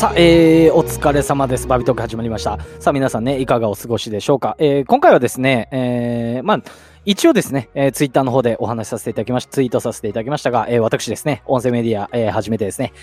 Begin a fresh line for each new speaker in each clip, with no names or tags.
さあ、えー、お疲れ様です。バビトーク始まりました。さあ、皆さんね、いかがお過ごしでしょうか？えー、今回はですね、えー、まあ、一応ですね、えー、ツイッターの方でお話しさせていただきました、ツイートさせていただきましたが、えー、私ですね、音声メディア、えー、初めてですね、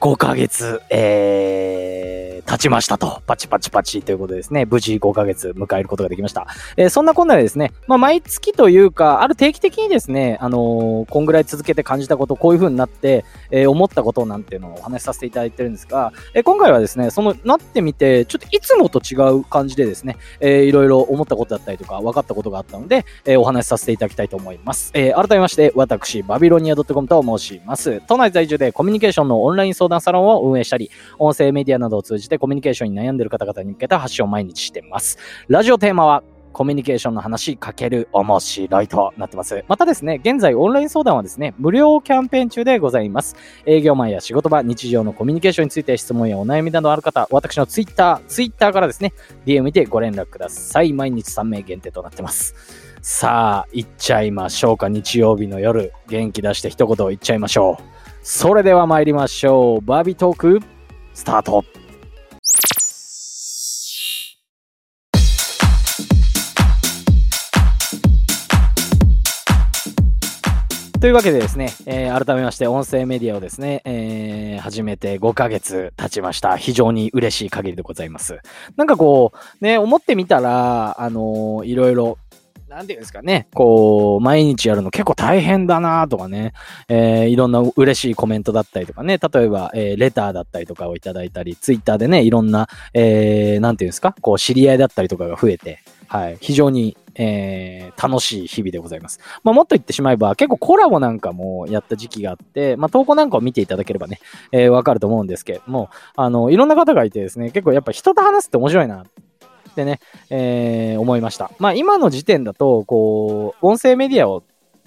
5ヶ月、えー、経ちましたと。パチパチパチということでですね、無事5ヶ月迎えることができました。えー、そんなこんなでですね、まあ、毎月というか、ある定期的にですね、あのー、こんぐらい続けて感じたこと、こういう風になって、えー、思ったことなんていうのをお話しさせていただいてるんですが、えー、今回はですね、その、なってみて、ちょっといつもと違う感じでですね、えー、いろいろ思ったことだったりとか、分かったことがあったので、えー、お話しさせていただきたいと思います。えー、改めまして、私、バビロニア .com と申します。都内在住でコミュニケーションのオンライン相談サロンを運営したり、音声メディアなどを通じてコミュニケーションに悩んでいる方々に向けた発信を毎日してます。ラジオテーマは、コミュニケーションの話かける面白いとなってます。またですね、現在オンライン相談はですね、無料キャンペーン中でございます。営業マンや仕事場、日常のコミュニケーションについて質問やお悩みなどある方、私のツイッター、ツイッターからですね、DM 見てご連絡ください。毎日3名限定となってます。さあ、行っちゃいましょうか。日曜日の夜、元気出して一言言っちゃいましょう。それでは参りましょう。バービートーク、スタート。というわけでですね、えー、改めまして音声メディアをですね、えー、始めて5ヶ月経ちました。非常に嬉しい限りでございます。なんかこう、ね、思ってみたら、あのー、いろいろなんていうんですかね、こう、毎日やるの結構大変だなとかね、えー、いろんな嬉しいコメントだったりとかね、例えば、えー、レターだったりとかをいただいたり、ツイッターでね、いろんな、えー、なんていうんですか、こう、知り合いだったりとかが増えて、はい、非常に、えー、楽しい日々でございます。まあ、もっと言ってしまえば、結構コラボなんかもやった時期があって、まあ、投稿なんかを見ていただければね、えー、わかると思うんですけども、あの、いろんな方がいてですね、結構やっぱ人と話すって面白いなってね、えー、思いました。まあ今の時点だと、こう、音声メディアを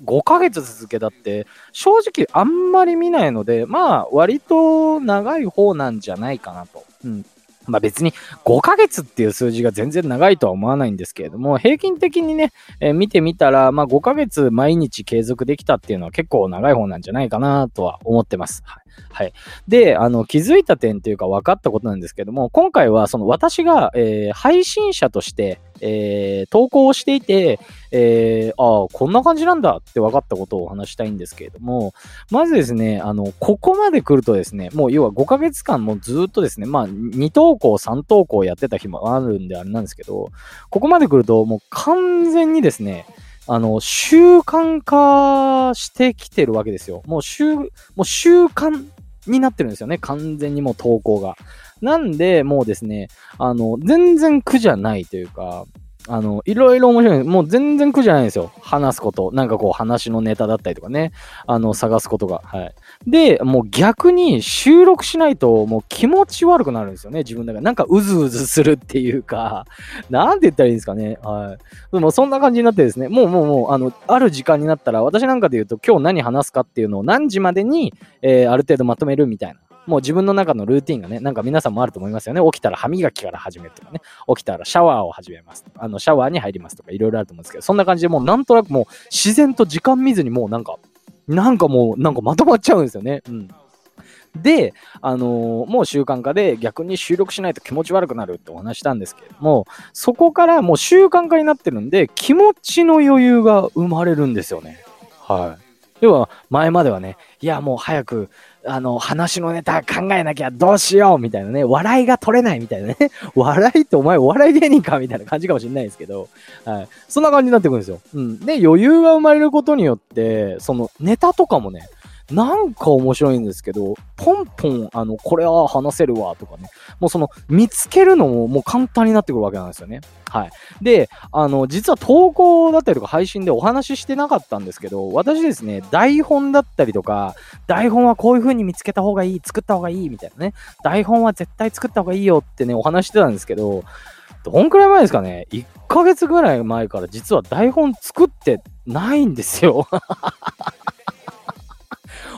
5ヶ月続けたって、正直あんまり見ないので、まあ割と長い方なんじゃないかなと。うん。まあ別に5ヶ月っていう数字が全然長いとは思わないんですけれども、平均的にね、えー、見てみたら、まあ5ヶ月毎日継続できたっていうのは結構長い方なんじゃないかなとは思ってます。はい。はい。で、あの、気づいた点というか分かったことなんですけども、今回はその私が、えー、配信者として、えー、投稿をしていて、えー、ああ、こんな感じなんだって分かったことをお話したいんですけれども、まずですね、あの、ここまで来るとですね、もう要は5ヶ月間もずっとですね、まあ、2投稿、3投稿やってた日もあるんであれなんですけど、ここまで来るともう完全にですね、あの、習慣化してきてるわけですよ。もう習、もう習慣になってるんですよね。完全にもう投稿が。なんで、もうですね、あの、全然苦じゃないというか、あの、いろいろ面白い。もう全然苦じゃないんですよ。話すこと。なんかこう話のネタだったりとかね。あの、探すことが。はい。で、もう逆に収録しないともう気持ち悪くなるんですよね。自分だから。なんかうずうずするっていうか、なんて言ったらいいんですかね。はい。でもそんな感じになってですね。もうもうもう、あの、ある時間になったら、私なんかで言うと今日何話すかっていうのを何時までに、えー、ある程度まとめるみたいな。もう自分の中のルーティンがね、なんか皆さんもあると思いますよね。起きたら歯磨きから始めるとかね。起きたらシャワーを始めますあの、シャワーに入りますとかいろいろあると思うんですけど、そんな感じでもうなんとなくもう自然と時間見ずにもうなんか、なんかもうなんかまとまっちゃうんですよね。うん。で、あのー、もう習慣化で逆に収録しないと気持ち悪くなるってお話したんですけれども、そこからもう習慣化になってるんで、気持ちの余裕が生まれるんですよね。はい。要は、前まではね、いや、もう早くあの、話のネタ考えなきゃどうしようみたいなね、笑いが取れないみたいなね、笑いってお前お笑い芸人かみたいな感じかもしれないですけど、はい。そんな感じになってくるんですよ。うん。で、余裕が生まれることによって、そのネタとかもね、なんか面白いんですけど、ポンポン、あの、これは話せるわとかね、もうその、見つけるのももう簡単になってくるわけなんですよね。はい。で、あの、実は投稿だったりとか配信でお話ししてなかったんですけど、私ですね、台本だったりとか、台本はこういう風に見つけた方がいい、作った方がいいみたいなね、台本は絶対作った方がいいよってね、お話してたんですけど、どんくらい前ですかね ?1 ヶ月ぐらい前から実は台本作ってないんですよ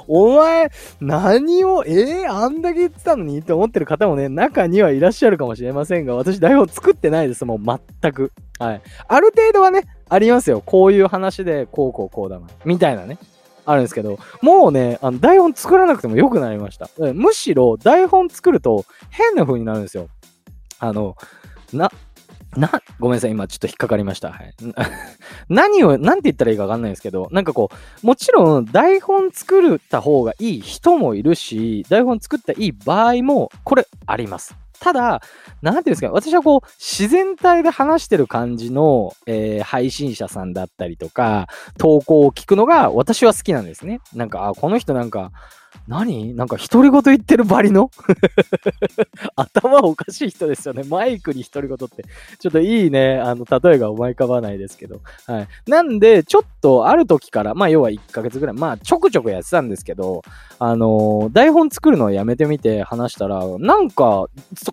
お前、何を、えー、あんだけ言ってたのにって思ってる方もね、中にはいらっしゃるかもしれませんが、私台本作ってないです、もう全く。はい。ある程度はね、ありますよ。こういう話で、こうこうこうだな。みたいなね。あるんですけど、もうね、あの台本作らなくても良くなりました。むしろ台本作ると変な風になるんですよ。あの、な、な、ごめんなさい、今ちょっと引っかかりました。はい。何を、なんて言ったらいいかわかんないですけど、なんかこう、もちろん台本作った方がいい人もいるし、台本作ったいい場合も、これあります。ただ、なんていうんですか、私はこう、自然体で話してる感じの、えー、配信者さんだったりとか、投稿を聞くのが私は好きなんですね。なんか、あ、この人なんか、何？なんか独り言言ってるバリの？頭おかしい人ですよね。マイクに独り言って。ちょっといいね、あの、例えが思い浮かばないですけど。はい。なんで、ちょっとある時から、まあ要は1ヶ月ぐらい、まあちょくちょくやってたんですけど、あのー、台本作るのをやめてみて話したら、なんか、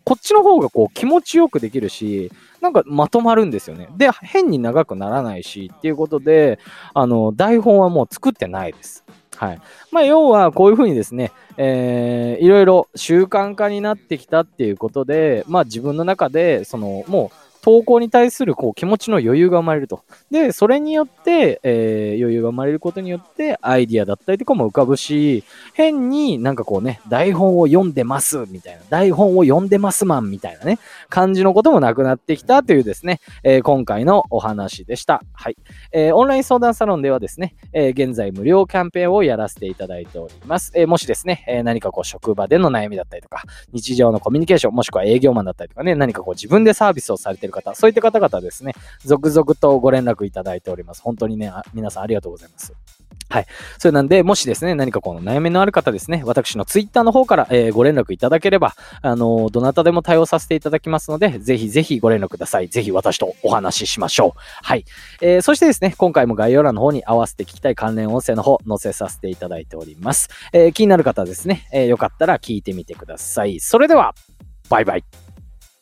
こっちの方がこう気持ちよくできるし、なんかまとまるんですよね。で、変に長くならないしっていうことで、あの、台本はもう作ってないです。はい。まあ、要はこういうふうにですね、えー、いろいろ習慣化になってきたっていうことで、まあ自分の中で、その、もう、投稿に対するこう気持ちの余裕が生まれると。で、それによって、えー、余裕が生まれることによって、アイディアだったりとかも浮かぶし、変になんかこうね、台本を読んでますみたいな、台本を読んでますマンみたいなね、感じのこともなくなってきたというですね、えー、今回のお話でした。はい。えー、オンライン相談サロンではですね、え現在無料キャンペーンをやらせていただいております。えもしですね、え何かこう職場での悩みだったりとか、日常のコミュニケーション、もしくは営業マンだったりとかね、何かこう自分でサービスをされている方、そういった方々ですね、続々とご連絡いただいております。本当にね、皆さんありがとうございます。はい。それなんで、もしですね、何かこの悩みのある方ですね、私のツイッターの方から、えー、ご連絡いただければ、あのー、どなたでも対応させていただきますので、ぜひぜひご連絡ください。ぜひ私とお話ししましょう。はい。えー、そしてですね、今回も概要欄の方に合わせて聞きたい関連音声の方、載せさせていただいております。え、気になる方ですね、えー、よかったら聞いてみてください。それでは、バイバイ。